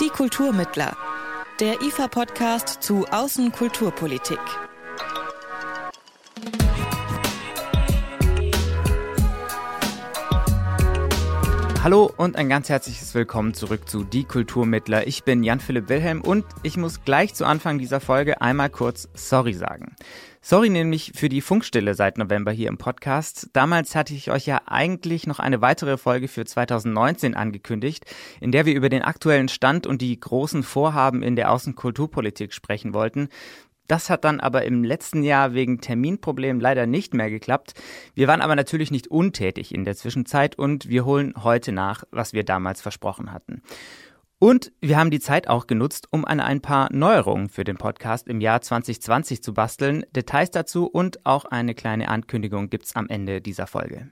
Die Kulturmittler. Der IFA-Podcast zu Außenkulturpolitik. Hallo und ein ganz herzliches Willkommen zurück zu Die Kulturmittler. Ich bin Jan-Philipp Wilhelm und ich muss gleich zu Anfang dieser Folge einmal kurz Sorry sagen. Sorry nämlich für die Funkstille seit November hier im Podcast. Damals hatte ich euch ja eigentlich noch eine weitere Folge für 2019 angekündigt, in der wir über den aktuellen Stand und die großen Vorhaben in der Außenkulturpolitik sprechen wollten. Das hat dann aber im letzten Jahr wegen Terminproblemen leider nicht mehr geklappt. Wir waren aber natürlich nicht untätig in der Zwischenzeit und wir holen heute nach, was wir damals versprochen hatten. Und wir haben die Zeit auch genutzt, um an ein paar Neuerungen für den Podcast im Jahr 2020 zu basteln. Details dazu und auch eine kleine Ankündigung gibt's am Ende dieser Folge.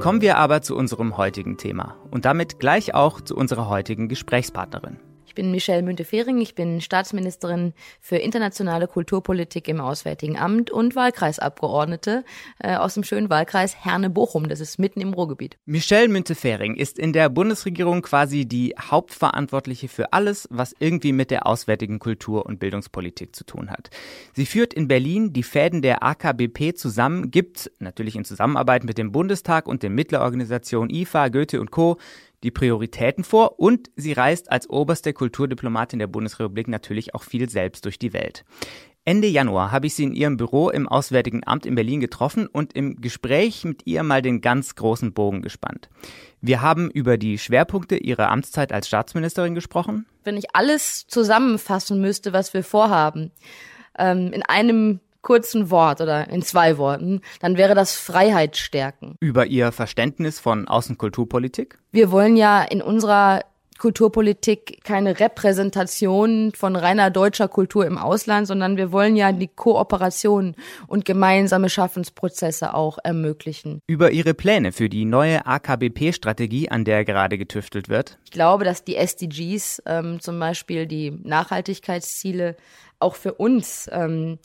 Kommen wir aber zu unserem heutigen Thema und damit gleich auch zu unserer heutigen Gesprächspartnerin. Ich bin Michelle Müntefering, ich bin Staatsministerin für internationale Kulturpolitik im Auswärtigen Amt und Wahlkreisabgeordnete äh, aus dem schönen Wahlkreis Herne-Bochum, das ist mitten im Ruhrgebiet. Michelle Müntefering ist in der Bundesregierung quasi die Hauptverantwortliche für alles, was irgendwie mit der auswärtigen Kultur- und Bildungspolitik zu tun hat. Sie führt in Berlin die Fäden der AKBP zusammen, gibt natürlich in Zusammenarbeit mit dem Bundestag und den Mittlerorganisationen IFA, Goethe und Co die Prioritäten vor und sie reist als oberste Kulturdiplomatin der Bundesrepublik natürlich auch viel selbst durch die Welt. Ende Januar habe ich sie in ihrem Büro im Auswärtigen Amt in Berlin getroffen und im Gespräch mit ihr mal den ganz großen Bogen gespannt. Wir haben über die Schwerpunkte ihrer Amtszeit als Staatsministerin gesprochen. Wenn ich alles zusammenfassen müsste, was wir vorhaben, ähm, in einem kurzen Wort oder in zwei Worten, dann wäre das Freiheit stärken. Über Ihr Verständnis von Außenkulturpolitik? Wir wollen ja in unserer Kulturpolitik keine Repräsentation von reiner deutscher Kultur im Ausland, sondern wir wollen ja die Kooperation und gemeinsame Schaffensprozesse auch ermöglichen. Über Ihre Pläne für die neue AKBP-Strategie, an der gerade getüftelt wird? Ich glaube, dass die SDGs, ähm, zum Beispiel die Nachhaltigkeitsziele, auch für uns ähm,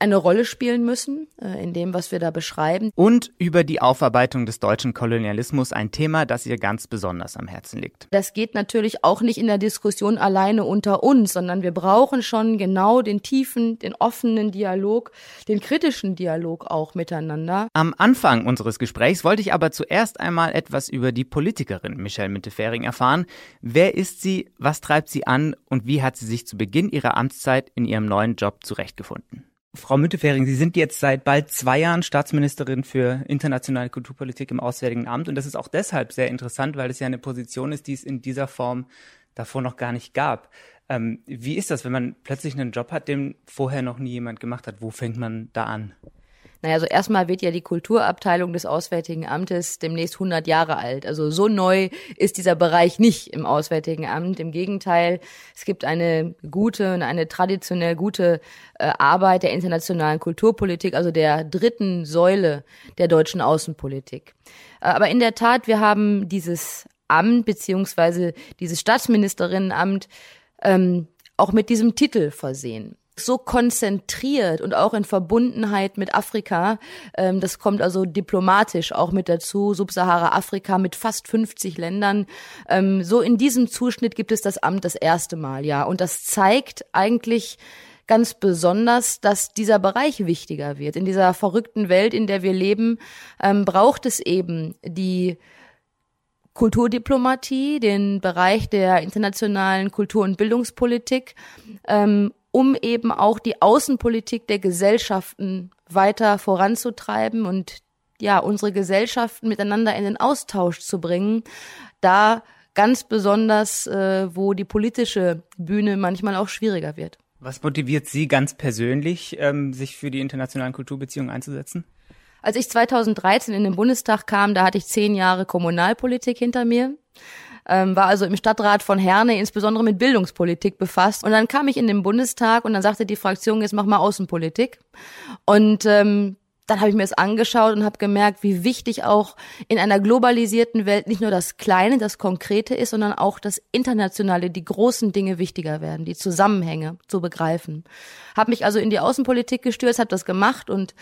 eine Rolle spielen müssen äh, in dem, was wir da beschreiben. Und über die Aufarbeitung des deutschen Kolonialismus, ein Thema, das ihr ganz besonders am Herzen liegt. Das geht natürlich auch nicht in der Diskussion alleine unter uns, sondern wir brauchen schon genau den tiefen, den offenen Dialog, den kritischen Dialog auch miteinander. Am Anfang unseres Gesprächs wollte ich aber zuerst einmal etwas über die Politikerin Michelle Müntefering erfahren. Wer ist sie, was treibt sie an und wie hat sie sich zu Beginn ihrer Amtszeit in ihrem neuen Job zurechtgefunden? Frau Müntefering, Sie sind jetzt seit bald zwei Jahren Staatsministerin für internationale Kulturpolitik im Auswärtigen Amt. Und das ist auch deshalb sehr interessant, weil es ja eine Position ist, die es in dieser Form davor noch gar nicht gab. Ähm, wie ist das, wenn man plötzlich einen Job hat, den vorher noch nie jemand gemacht hat? Wo fängt man da an? Naja, also erstmal wird ja die Kulturabteilung des Auswärtigen Amtes demnächst 100 Jahre alt. Also so neu ist dieser Bereich nicht im Auswärtigen Amt. Im Gegenteil, es gibt eine gute und eine traditionell gute äh, Arbeit der internationalen Kulturpolitik, also der dritten Säule der deutschen Außenpolitik. Äh, aber in der Tat, wir haben dieses Amt beziehungsweise dieses Staatsministerinnenamt ähm, auch mit diesem Titel versehen so konzentriert und auch in Verbundenheit mit Afrika. Ähm, das kommt also diplomatisch auch mit dazu. Subsahara-Afrika mit fast 50 Ländern. Ähm, so in diesem Zuschnitt gibt es das Amt das erste Mal, ja. Und das zeigt eigentlich ganz besonders, dass dieser Bereich wichtiger wird. In dieser verrückten Welt, in der wir leben, ähm, braucht es eben die Kulturdiplomatie, den Bereich der internationalen Kultur- und Bildungspolitik, ähm, um eben auch die Außenpolitik der Gesellschaften weiter voranzutreiben und ja, unsere Gesellschaften miteinander in den Austausch zu bringen. Da ganz besonders, äh, wo die politische Bühne manchmal auch schwieriger wird. Was motiviert Sie ganz persönlich, ähm, sich für die internationalen Kulturbeziehungen einzusetzen? Als ich 2013 in den Bundestag kam, da hatte ich zehn Jahre Kommunalpolitik hinter mir ähm, war also im Stadtrat von Herne insbesondere mit Bildungspolitik befasst. Und dann kam ich in den Bundestag und dann sagte die Fraktion, jetzt mach mal Außenpolitik. Und ähm, dann habe ich mir das angeschaut und habe gemerkt, wie wichtig auch in einer globalisierten Welt nicht nur das Kleine, das Konkrete ist, sondern auch das Internationale, die großen Dinge wichtiger werden, die Zusammenhänge zu begreifen. Habe mich also in die Außenpolitik gestürzt, habe das gemacht und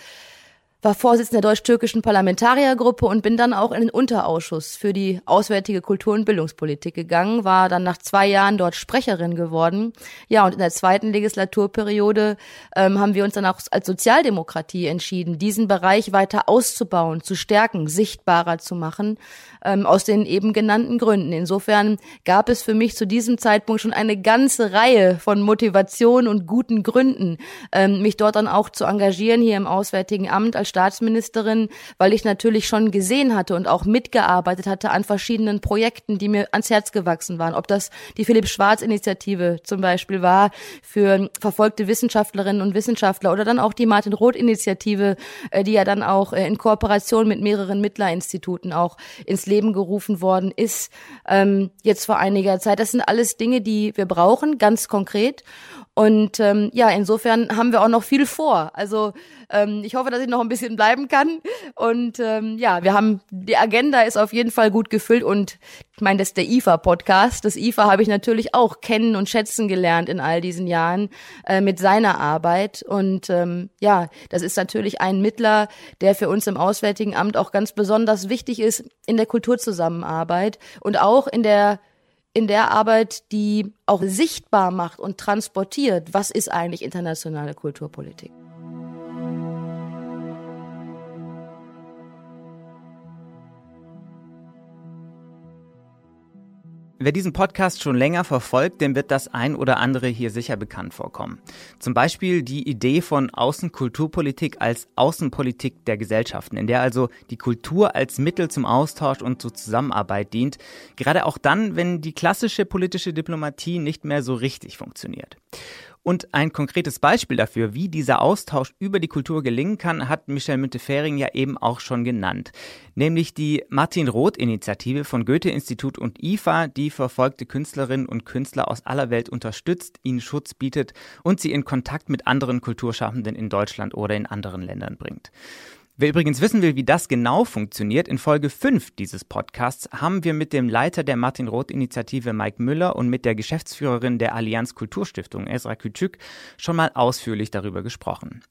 war Vorsitzender der deutsch-türkischen Parlamentariergruppe und bin dann auch in den Unterausschuss für die auswärtige Kultur- und Bildungspolitik gegangen, war dann nach zwei Jahren dort Sprecherin geworden. Ja, und in der zweiten Legislaturperiode ähm, haben wir uns dann auch als Sozialdemokratie entschieden, diesen Bereich weiter auszubauen, zu stärken, sichtbarer zu machen, ähm, aus den eben genannten Gründen. Insofern gab es für mich zu diesem Zeitpunkt schon eine ganze Reihe von Motivation und guten Gründen, ähm, mich dort dann auch zu engagieren hier im Auswärtigen Amt als Staatsministerin, weil ich natürlich schon gesehen hatte und auch mitgearbeitet hatte an verschiedenen Projekten, die mir ans Herz gewachsen waren. Ob das die Philipp Schwarz Initiative zum Beispiel war für verfolgte Wissenschaftlerinnen und Wissenschaftler oder dann auch die Martin Roth Initiative, äh, die ja dann auch äh, in Kooperation mit mehreren Mittler-Instituten auch ins Leben gerufen worden ist, ähm, jetzt vor einiger Zeit. Das sind alles Dinge, die wir brauchen, ganz konkret. Und ähm, ja, insofern haben wir auch noch viel vor. Also ähm, ich hoffe, dass ich noch ein bisschen bleiben kann. Und ähm, ja, wir haben die Agenda ist auf jeden Fall gut gefüllt und ich meine, das ist der IFA-Podcast. Das IFA habe ich natürlich auch kennen und schätzen gelernt in all diesen Jahren äh, mit seiner Arbeit. Und ähm, ja, das ist natürlich ein Mittler, der für uns im Auswärtigen Amt auch ganz besonders wichtig ist in der Kulturzusammenarbeit und auch in der in der Arbeit, die auch sichtbar macht und transportiert, was ist eigentlich internationale Kulturpolitik. Wer diesen Podcast schon länger verfolgt, dem wird das ein oder andere hier sicher bekannt vorkommen. Zum Beispiel die Idee von Außenkulturpolitik als Außenpolitik der Gesellschaften, in der also die Kultur als Mittel zum Austausch und zur Zusammenarbeit dient, gerade auch dann, wenn die klassische politische Diplomatie nicht mehr so richtig funktioniert. Und ein konkretes Beispiel dafür, wie dieser Austausch über die Kultur gelingen kann, hat Michel Müntefering ja eben auch schon genannt. Nämlich die Martin Roth-Initiative von Goethe-Institut und IFA, die verfolgte Künstlerinnen und Künstler aus aller Welt unterstützt, ihnen Schutz bietet und sie in Kontakt mit anderen Kulturschaffenden in Deutschland oder in anderen Ländern bringt. Wer übrigens wissen will, wie das genau funktioniert, in Folge 5 dieses Podcasts haben wir mit dem Leiter der Martin Roth Initiative Mike Müller und mit der Geschäftsführerin der Allianz Kulturstiftung Esra Küçük schon mal ausführlich darüber gesprochen.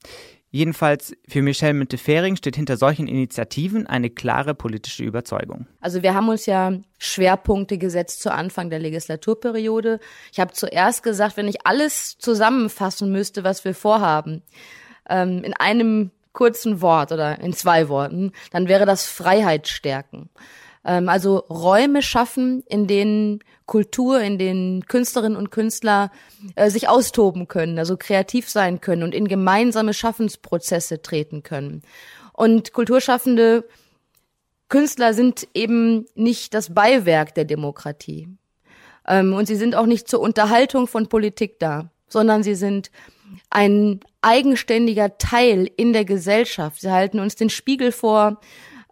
Jedenfalls für Michelle Müntefering steht hinter solchen Initiativen eine klare politische Überzeugung. Also wir haben uns ja Schwerpunkte gesetzt zu Anfang der Legislaturperiode. Ich habe zuerst gesagt, wenn ich alles zusammenfassen müsste, was wir vorhaben, ähm, in einem kurzen Wort oder in zwei Worten, dann wäre das Freiheit stärken. Ähm, also Räume schaffen, in denen Kultur, in denen Künstlerinnen und Künstler äh, sich austoben können, also kreativ sein können und in gemeinsame Schaffensprozesse treten können. Und Kulturschaffende Künstler sind eben nicht das Beiwerk der Demokratie. Ähm, und sie sind auch nicht zur Unterhaltung von Politik da, sondern sie sind ein eigenständiger Teil in der Gesellschaft. Sie halten uns den Spiegel vor,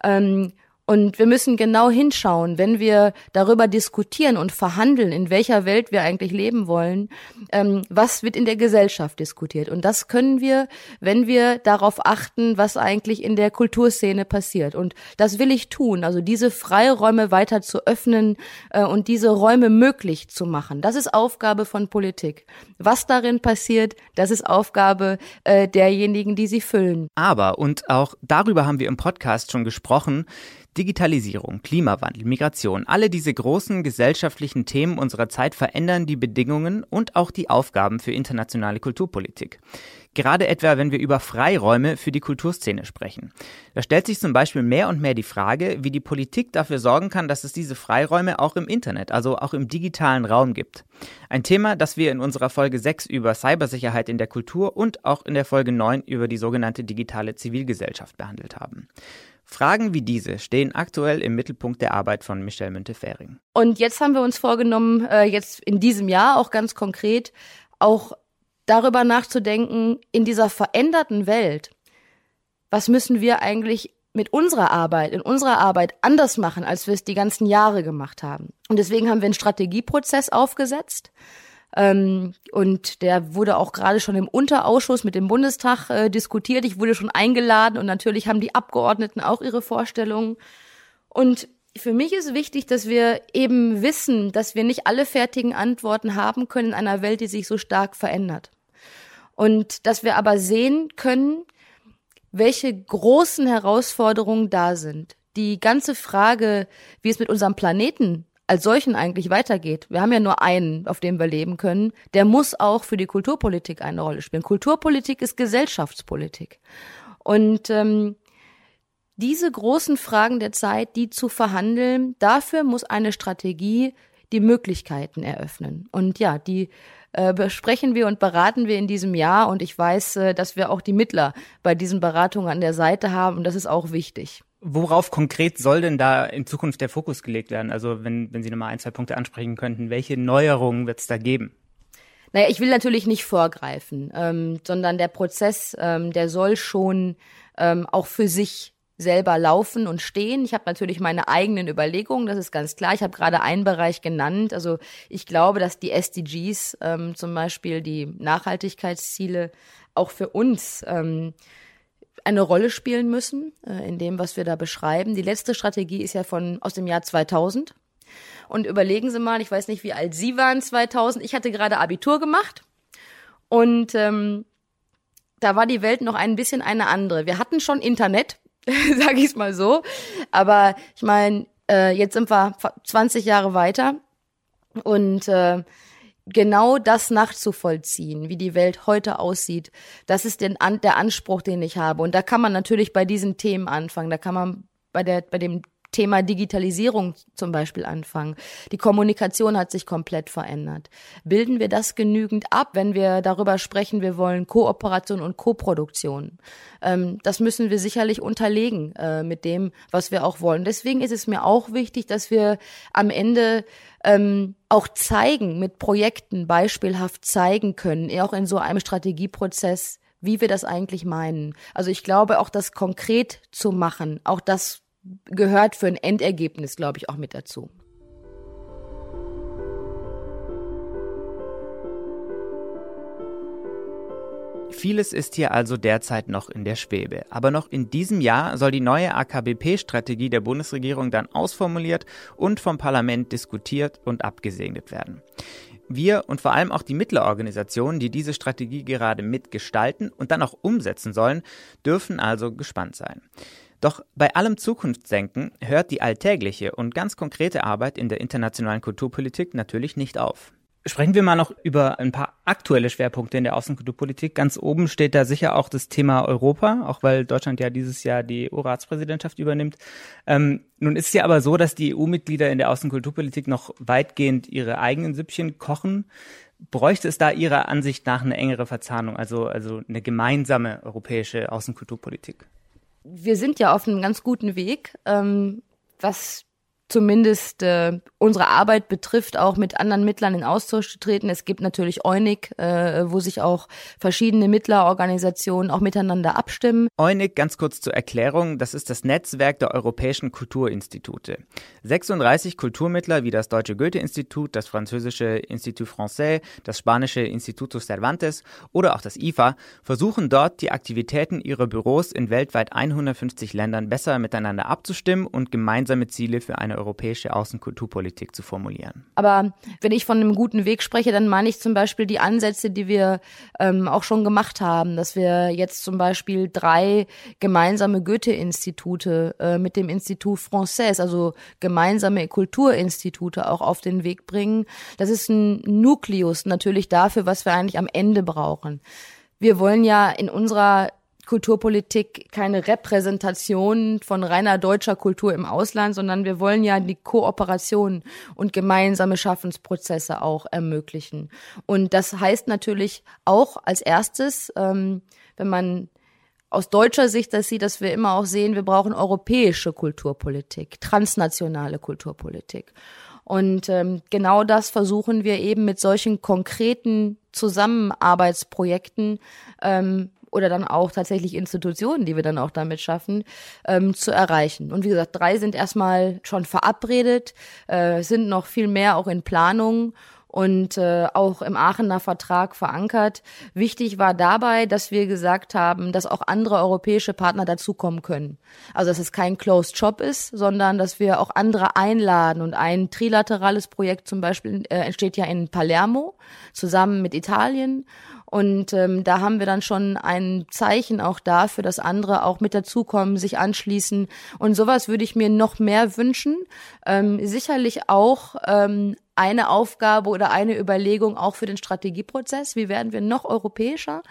ähm, und wir müssen genau hinschauen, wenn wir darüber diskutieren und verhandeln, in welcher Welt wir eigentlich leben wollen, ähm, was wird in der Gesellschaft diskutiert. Und das können wir, wenn wir darauf achten, was eigentlich in der Kulturszene passiert. Und das will ich tun, also diese Freiräume weiter zu öffnen äh, und diese Räume möglich zu machen. Das ist Aufgabe von Politik. Was darin passiert, das ist Aufgabe äh, derjenigen, die sie füllen. Aber, und auch darüber haben wir im Podcast schon gesprochen, Digitalisierung, Klimawandel, Migration, alle diese großen gesellschaftlichen Themen unserer Zeit verändern die Bedingungen und auch die Aufgaben für internationale Kulturpolitik. Gerade etwa, wenn wir über Freiräume für die Kulturszene sprechen. Da stellt sich zum Beispiel mehr und mehr die Frage, wie die Politik dafür sorgen kann, dass es diese Freiräume auch im Internet, also auch im digitalen Raum gibt. Ein Thema, das wir in unserer Folge 6 über Cybersicherheit in der Kultur und auch in der Folge 9 über die sogenannte digitale Zivilgesellschaft behandelt haben. Fragen wie diese stehen aktuell im Mittelpunkt der Arbeit von Michel Müntefering. Und jetzt haben wir uns vorgenommen, äh, jetzt in diesem Jahr auch ganz konkret, auch darüber nachzudenken, in dieser veränderten Welt, was müssen wir eigentlich mit unserer Arbeit, in unserer Arbeit anders machen, als wir es die ganzen Jahre gemacht haben. Und deswegen haben wir einen Strategieprozess aufgesetzt, ähm, und der wurde auch gerade schon im Unterausschuss mit dem Bundestag äh, diskutiert. Ich wurde schon eingeladen und natürlich haben die Abgeordneten auch ihre Vorstellungen. Und für mich ist wichtig, dass wir eben wissen, dass wir nicht alle fertigen Antworten haben können in einer Welt, die sich so stark verändert. Und dass wir aber sehen können, welche großen Herausforderungen da sind. Die ganze Frage, wie es mit unserem Planeten als solchen eigentlich weitergeht. Wir haben ja nur einen, auf dem wir leben können. Der muss auch für die Kulturpolitik eine Rolle spielen. Kulturpolitik ist Gesellschaftspolitik. Und ähm, diese großen Fragen der Zeit, die zu verhandeln, dafür muss eine Strategie die Möglichkeiten eröffnen. Und ja, die äh, besprechen wir und beraten wir in diesem Jahr. Und ich weiß, äh, dass wir auch die Mittler bei diesen Beratungen an der Seite haben. Und das ist auch wichtig. Worauf konkret soll denn da in Zukunft der Fokus gelegt werden? Also wenn, wenn Sie nochmal ein, zwei Punkte ansprechen könnten, welche Neuerungen wird es da geben? Naja, ich will natürlich nicht vorgreifen, ähm, sondern der Prozess, ähm, der soll schon ähm, auch für sich selber laufen und stehen. Ich habe natürlich meine eigenen Überlegungen, das ist ganz klar. Ich habe gerade einen Bereich genannt. Also ich glaube, dass die SDGs, ähm, zum Beispiel die Nachhaltigkeitsziele, auch für uns ähm, eine Rolle spielen müssen äh, in dem, was wir da beschreiben. Die letzte Strategie ist ja von aus dem Jahr 2000. Und überlegen Sie mal, ich weiß nicht, wie alt Sie waren 2000. Ich hatte gerade Abitur gemacht und ähm, da war die Welt noch ein bisschen eine andere. Wir hatten schon Internet, sage ich es mal so, aber ich meine, äh, jetzt sind wir 20 Jahre weiter und äh, genau das nachzuvollziehen, wie die Welt heute aussieht, das ist den, der Anspruch, den ich habe. Und da kann man natürlich bei diesen Themen anfangen. Da kann man bei der, bei dem Thema Digitalisierung zum Beispiel anfangen. Die Kommunikation hat sich komplett verändert. Bilden wir das genügend ab, wenn wir darüber sprechen, wir wollen Kooperation und Koproduktion? Ähm, das müssen wir sicherlich unterlegen äh, mit dem, was wir auch wollen. Deswegen ist es mir auch wichtig, dass wir am Ende ähm, auch zeigen, mit Projekten beispielhaft zeigen können, auch in so einem Strategieprozess, wie wir das eigentlich meinen. Also ich glaube, auch das konkret zu machen, auch das gehört für ein Endergebnis, glaube ich, auch mit dazu. Vieles ist hier also derzeit noch in der Schwebe. Aber noch in diesem Jahr soll die neue AKBP-Strategie der Bundesregierung dann ausformuliert und vom Parlament diskutiert und abgesegnet werden. Wir und vor allem auch die Mittlerorganisationen, die diese Strategie gerade mitgestalten und dann auch umsetzen sollen, dürfen also gespannt sein. Doch bei allem Zukunftsdenken hört die alltägliche und ganz konkrete Arbeit in der internationalen Kulturpolitik natürlich nicht auf. Sprechen wir mal noch über ein paar aktuelle Schwerpunkte in der Außenkulturpolitik. Ganz oben steht da sicher auch das Thema Europa, auch weil Deutschland ja dieses Jahr die EU-Ratspräsidentschaft übernimmt. Ähm, nun ist es ja aber so, dass die EU-Mitglieder in der Außenkulturpolitik noch weitgehend ihre eigenen Süppchen kochen. Bräuchte es da Ihrer Ansicht nach eine engere Verzahnung, also, also eine gemeinsame europäische Außenkulturpolitik? Wir sind ja auf einem ganz guten Weg, ähm, was zumindest äh, unsere Arbeit betrifft, auch mit anderen Mittlern in Austausch zu treten. Es gibt natürlich EUNIC, äh, wo sich auch verschiedene Mittlerorganisationen auch miteinander abstimmen. EUNIC, ganz kurz zur Erklärung, das ist das Netzwerk der europäischen Kulturinstitute. 36 Kulturmittler wie das Deutsche Goethe-Institut, das französische Institut Français, das spanische Instituto Cervantes oder auch das IFA versuchen dort die Aktivitäten ihrer Büros in weltweit 150 Ländern besser miteinander abzustimmen und gemeinsame Ziele für eine europäische Außenkulturpolitik zu formulieren. Aber wenn ich von einem guten Weg spreche, dann meine ich zum Beispiel die Ansätze, die wir ähm, auch schon gemacht haben, dass wir jetzt zum Beispiel drei gemeinsame Goethe-Institute äh, mit dem Institut Français, also gemeinsame Kulturinstitute auch auf den Weg bringen. Das ist ein Nukleus natürlich dafür, was wir eigentlich am Ende brauchen. Wir wollen ja in unserer Kulturpolitik keine Repräsentation von reiner deutscher Kultur im Ausland, sondern wir wollen ja die Kooperation und gemeinsame Schaffensprozesse auch ermöglichen. Und das heißt natürlich auch als erstes, ähm, wenn man aus deutscher Sicht das sieht, dass wir immer auch sehen, wir brauchen europäische Kulturpolitik, transnationale Kulturpolitik. Und ähm, genau das versuchen wir eben mit solchen konkreten Zusammenarbeitsprojekten ähm, oder dann auch tatsächlich Institutionen, die wir dann auch damit schaffen, ähm, zu erreichen. Und wie gesagt, drei sind erstmal schon verabredet, äh, sind noch viel mehr auch in Planung. Und äh, auch im Aachener Vertrag verankert. Wichtig war dabei, dass wir gesagt haben, dass auch andere europäische Partner dazukommen können. Also dass es kein Closed Shop ist, sondern dass wir auch andere einladen. Und ein trilaterales Projekt zum Beispiel äh, entsteht ja in Palermo zusammen mit Italien. Und ähm, da haben wir dann schon ein Zeichen auch dafür, dass andere auch mit dazukommen, sich anschließen. Und sowas würde ich mir noch mehr wünschen. Ähm, sicherlich auch ähm, eine Aufgabe oder eine Überlegung auch für den Strategieprozess. Wie werden wir noch europäischer?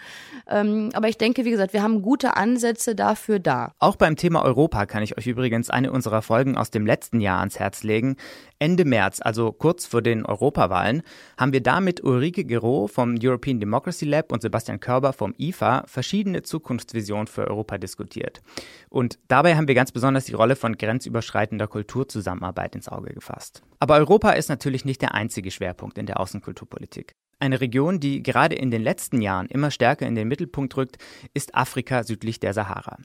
Ähm, aber ich denke, wie gesagt, wir haben gute Ansätze dafür da. Auch beim Thema Europa kann ich euch übrigens eine unserer Folgen aus dem letzten Jahr ans Herz legen. Ende März, also kurz vor den Europawahlen, haben wir da mit Ulrike Gero vom European Democracy Lab und Sebastian Körber vom IFA verschiedene Zukunftsvisionen für Europa diskutiert. Und dabei haben wir ganz besonders die Rolle von grenzüberschreitender Kulturzusammenarbeit ins Auge gefasst. Aber Europa ist natürlich nicht der einzige Schwerpunkt in der Außenkulturpolitik. Eine Region, die gerade in den letzten Jahren immer stärker in den Mittelpunkt rückt, ist Afrika südlich der Sahara.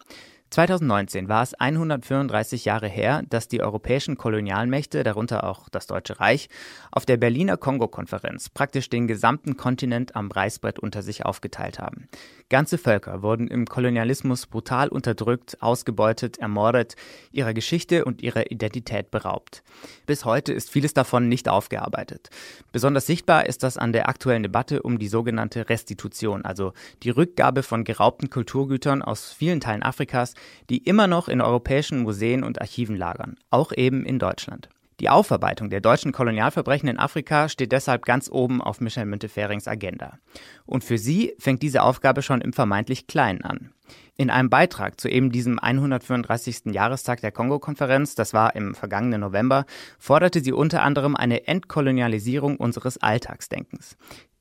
2019 war es 134 Jahre her, dass die europäischen Kolonialmächte, darunter auch das Deutsche Reich, auf der Berliner Kongo-Konferenz praktisch den gesamten Kontinent am Reißbrett unter sich aufgeteilt haben. Ganze Völker wurden im Kolonialismus brutal unterdrückt, ausgebeutet, ermordet, ihrer Geschichte und ihrer Identität beraubt. Bis heute ist vieles davon nicht aufgearbeitet. Besonders sichtbar ist das an der aktuellen Debatte um die sogenannte Restitution, also die Rückgabe von geraubten Kulturgütern aus vielen Teilen Afrikas, die immer noch in europäischen Museen und Archiven lagern, auch eben in Deutschland. Die Aufarbeitung der deutschen Kolonialverbrechen in Afrika steht deshalb ganz oben auf Michel Münteferings Agenda. Und für sie fängt diese Aufgabe schon im vermeintlich Kleinen an. In einem Beitrag zu eben diesem 134. Jahrestag der Kongo-Konferenz, das war im vergangenen November, forderte sie unter anderem eine Entkolonialisierung unseres Alltagsdenkens.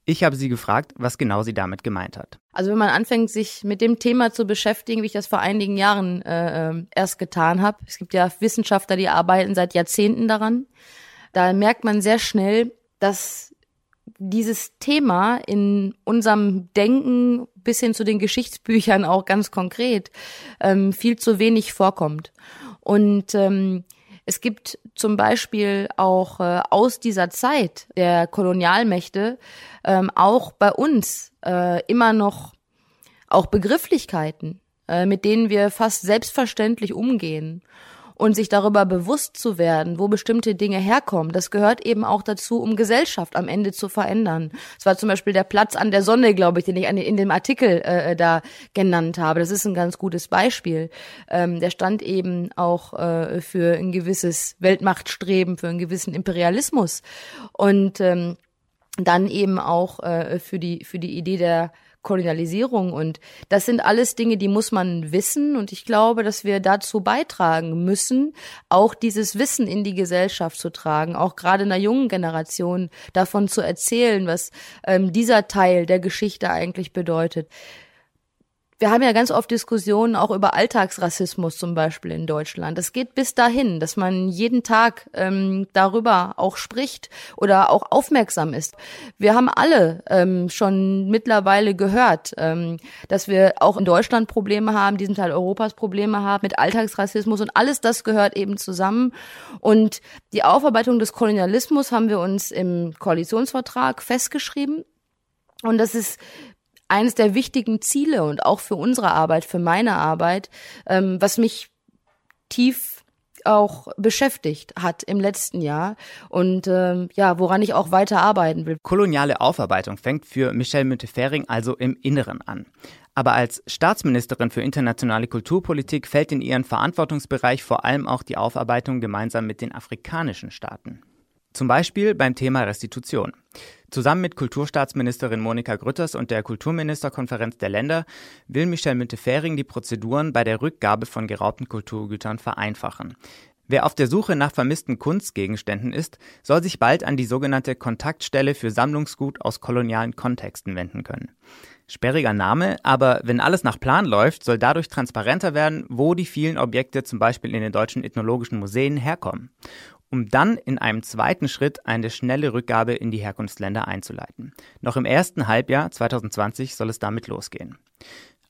Ich habe sie gefragt, was genau sie damit gemeint hat. Also wenn man anfängt, sich mit dem Thema zu beschäftigen, wie ich das vor einigen Jahren äh, ähm, erst getan habe, es gibt ja Wissenschaftler, die arbeiten seit Jahrzehnten daran, da merkt man sehr schnell, dass dieses Thema in unserem Denken bis hin zu den Geschichtsbüchern auch ganz konkret ähm, viel zu wenig vorkommt. Und ähm, es gibt zum Beispiel auch äh, aus dieser Zeit der Kolonialmächte ähm, auch bei uns äh, immer noch auch Begrifflichkeiten, äh, mit denen wir fast selbstverständlich umgehen und sich darüber bewusst zu werden, wo bestimmte Dinge herkommen, das gehört eben auch dazu, um Gesellschaft am Ende zu verändern. Es war zum Beispiel der Platz an der Sonne, glaube ich, den ich in dem Artikel äh, da genannt habe. Das ist ein ganz gutes Beispiel. Ähm, der stand eben auch äh, für ein gewisses Weltmachtstreben, für einen gewissen Imperialismus und ähm, dann eben auch äh, für die für die Idee der Kolonialisierung. Und das sind alles Dinge, die muss man wissen. Und ich glaube, dass wir dazu beitragen müssen, auch dieses Wissen in die Gesellschaft zu tragen, auch gerade in der jungen Generation davon zu erzählen, was ähm, dieser Teil der Geschichte eigentlich bedeutet wir haben ja ganz oft Diskussionen auch über Alltagsrassismus zum Beispiel in Deutschland. Das geht bis dahin, dass man jeden Tag ähm, darüber auch spricht oder auch aufmerksam ist. Wir haben alle ähm, schon mittlerweile gehört, ähm, dass wir auch in Deutschland Probleme haben, diesen Teil Europas Probleme haben mit Alltagsrassismus und alles das gehört eben zusammen. Und die Aufarbeitung des Kolonialismus haben wir uns im Koalitionsvertrag festgeschrieben. Und das ist eines der wichtigen Ziele und auch für unsere Arbeit, für meine Arbeit, ähm, was mich tief auch beschäftigt hat im letzten Jahr und ähm, ja, woran ich auch weiter arbeiten will. Koloniale Aufarbeitung fängt für Michelle Müntefering also im Inneren an. Aber als Staatsministerin für internationale Kulturpolitik fällt in ihren Verantwortungsbereich vor allem auch die Aufarbeitung gemeinsam mit den afrikanischen Staaten. Zum Beispiel beim Thema Restitution. Zusammen mit Kulturstaatsministerin Monika Grütters und der Kulturministerkonferenz der Länder will Michel Müntefering die Prozeduren bei der Rückgabe von geraubten Kulturgütern vereinfachen. Wer auf der Suche nach vermissten Kunstgegenständen ist, soll sich bald an die sogenannte Kontaktstelle für Sammlungsgut aus kolonialen Kontexten wenden können. Sperriger Name, aber wenn alles nach Plan läuft, soll dadurch transparenter werden, wo die vielen Objekte zum Beispiel in den deutschen ethnologischen Museen herkommen um dann in einem zweiten Schritt eine schnelle Rückgabe in die Herkunftsländer einzuleiten. Noch im ersten Halbjahr 2020 soll es damit losgehen.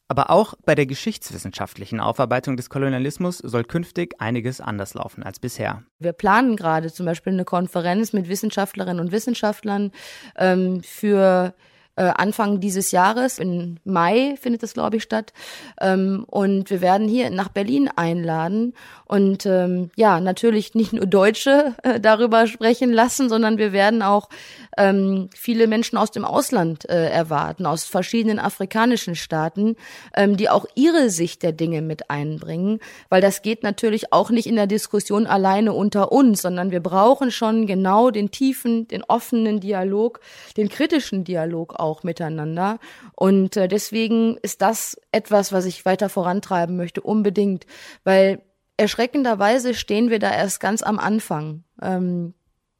Aber auch bei der geschichtswissenschaftlichen Aufarbeitung des Kolonialismus soll künftig einiges anders laufen als bisher. Wir planen gerade zum Beispiel eine Konferenz mit Wissenschaftlerinnen und Wissenschaftlern ähm, für äh, Anfang dieses Jahres. Im Mai findet das, glaube ich, statt. Ähm, und wir werden hier nach Berlin einladen und ähm, ja, natürlich nicht nur Deutsche äh, darüber sprechen lassen, sondern wir werden auch ähm, viele Menschen aus dem Ausland äh, erwarten, aus verschiedenen afrikanischen Staaten, ähm, die auch ihre Sicht der Dinge mit einbringen, weil das geht natürlich auch nicht in der Diskussion alleine unter uns, sondern wir brauchen schon genau den tiefen, den offenen Dialog, den kritischen Dialog auch miteinander. Und äh, deswegen ist das etwas, was ich weiter vorantreiben möchte, unbedingt, weil erschreckenderweise stehen wir da erst ganz am Anfang. Ähm,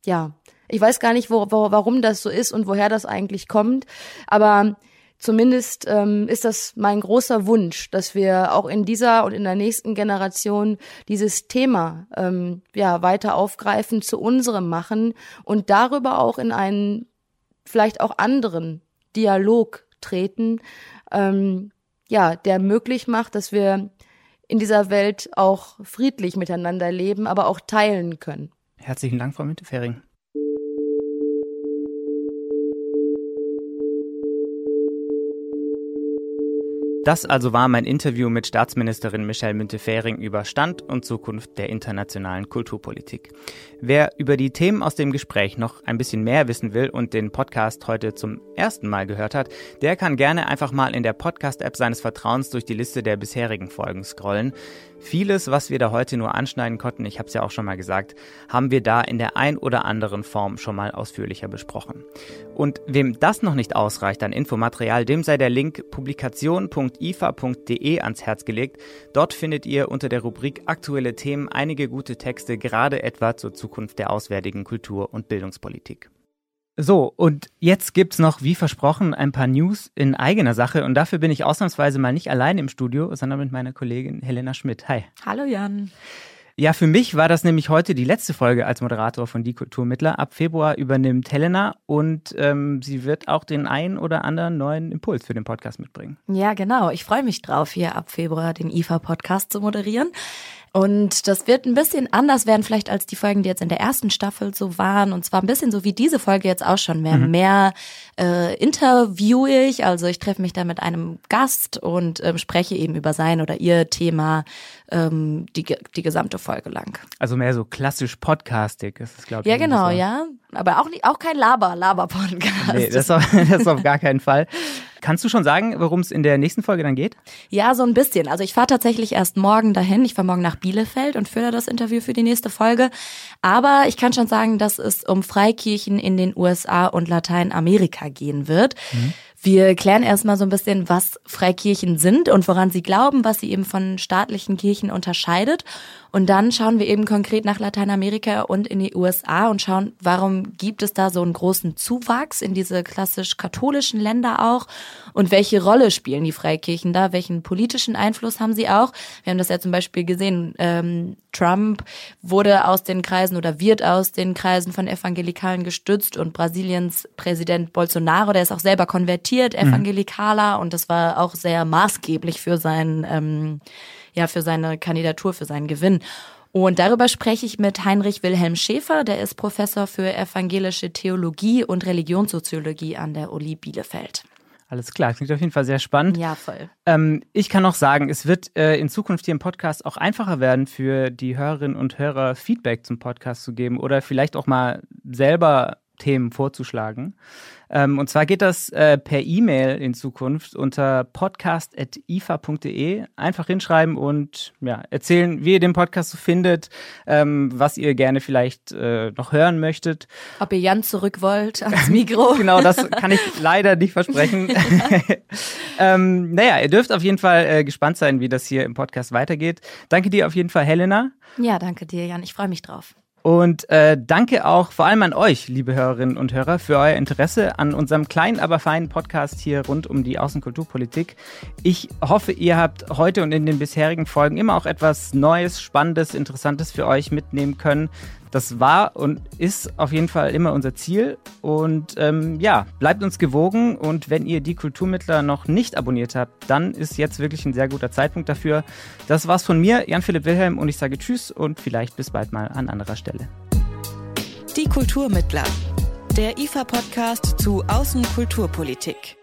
ja, ich weiß gar nicht, wo, wo, warum das so ist und woher das eigentlich kommt, aber zumindest ähm, ist das mein großer Wunsch, dass wir auch in dieser und in der nächsten Generation dieses Thema ähm, ja weiter aufgreifen, zu unserem machen und darüber auch in einen vielleicht auch anderen Dialog treten, ähm, ja, der möglich macht, dass wir in dieser Welt auch friedlich miteinander leben, aber auch teilen können. Herzlichen Dank, Frau Müntefering. Das also war mein Interview mit Staatsministerin Michelle Müntefering über Stand und Zukunft der internationalen Kulturpolitik. Wer über die Themen aus dem Gespräch noch ein bisschen mehr wissen will und den Podcast heute zum ersten Mal gehört hat, der kann gerne einfach mal in der Podcast-App seines Vertrauens durch die Liste der bisherigen Folgen scrollen. Vieles, was wir da heute nur anschneiden konnten, ich habe es ja auch schon mal gesagt, haben wir da in der ein oder anderen Form schon mal ausführlicher besprochen. Und wem das noch nicht ausreicht an Infomaterial, dem sei der Link publikation.ifa.de ans Herz gelegt. Dort findet ihr unter der Rubrik Aktuelle Themen einige gute Texte, gerade etwa zur Zukunft der auswärtigen Kultur- und Bildungspolitik. So, und jetzt gibt's noch, wie versprochen, ein paar News in eigener Sache. Und dafür bin ich ausnahmsweise mal nicht allein im Studio, sondern mit meiner Kollegin Helena Schmidt. Hi. Hallo Jan. Ja, für mich war das nämlich heute die letzte Folge als Moderator von Die Kulturmittler. Ab Februar übernimmt Helena und ähm, sie wird auch den einen oder anderen neuen Impuls für den Podcast mitbringen. Ja, genau. Ich freue mich drauf, hier ab Februar den IFA-Podcast zu moderieren. Und das wird ein bisschen anders werden vielleicht als die Folgen, die jetzt in der ersten Staffel so waren. Und zwar ein bisschen so wie diese Folge jetzt auch schon. Mehr, mhm. mehr äh, interview ich, also ich treffe mich da mit einem Gast und ähm, spreche eben über sein oder ihr Thema ähm, die, die gesamte Folge lang. Also mehr so klassisch podcastig ist es, glaube ich. Ja, genau, ja. Aber auch, nicht, auch kein Laber, Laber-Podcast. Nee, das, auf, das auf gar keinen Fall. Kannst du schon sagen, worum es in der nächsten Folge dann geht? Ja, so ein bisschen. Also ich fahre tatsächlich erst morgen dahin. Ich fahre morgen nach Bielefeld und führe das Interview für die nächste Folge. Aber ich kann schon sagen, dass es um Freikirchen in den USA und Lateinamerika gehen wird. Mhm. Wir klären erstmal so ein bisschen, was Freikirchen sind und woran sie glauben, was sie eben von staatlichen Kirchen unterscheidet. Und dann schauen wir eben konkret nach Lateinamerika und in die USA und schauen, warum gibt es da so einen großen Zuwachs in diese klassisch katholischen Länder auch und welche Rolle spielen die Freikirchen da, welchen politischen Einfluss haben sie auch. Wir haben das ja zum Beispiel gesehen, ähm, Trump wurde aus den Kreisen oder wird aus den Kreisen von Evangelikalen gestützt und Brasiliens Präsident Bolsonaro, der ist auch selber konvertiert, mhm. Evangelikaler mhm. und das war auch sehr maßgeblich für seinen ähm, ja für seine Kandidatur, für seinen Gewinn. Und darüber spreche ich mit Heinrich Wilhelm Schäfer, der ist Professor für evangelische Theologie und Religionssoziologie an der Uli Bielefeld. Alles klar, klingt auf jeden Fall sehr spannend. Ja, voll. Ähm, ich kann auch sagen, es wird äh, in Zukunft hier im Podcast auch einfacher werden, für die Hörerinnen und Hörer Feedback zum Podcast zu geben oder vielleicht auch mal selber Themen vorzuschlagen. Ähm, und zwar geht das äh, per E-Mail in Zukunft unter podcast.ifa.de. Einfach hinschreiben und ja, erzählen, wie ihr den Podcast so findet, ähm, was ihr gerne vielleicht äh, noch hören möchtet. Ob ihr Jan zurück wollt ans Mikro. genau, das kann ich leider nicht versprechen. ähm, naja, ihr dürft auf jeden Fall äh, gespannt sein, wie das hier im Podcast weitergeht. Danke dir auf jeden Fall, Helena. Ja, danke dir, Jan. Ich freue mich drauf. Und äh, danke auch vor allem an euch, liebe Hörerinnen und Hörer, für euer Interesse an unserem kleinen, aber feinen Podcast hier rund um die Außenkulturpolitik. Ich hoffe, ihr habt heute und in den bisherigen Folgen immer auch etwas Neues, Spannendes, Interessantes für euch mitnehmen können. Das war und ist auf jeden Fall immer unser Ziel. Und ähm, ja, bleibt uns gewogen. Und wenn ihr die Kulturmittler noch nicht abonniert habt, dann ist jetzt wirklich ein sehr guter Zeitpunkt dafür. Das war's von mir, Jan-Philipp Wilhelm, und ich sage Tschüss und vielleicht bis bald mal an anderer Stelle. Die Kulturmittler, der IFA-Podcast zu Außenkulturpolitik.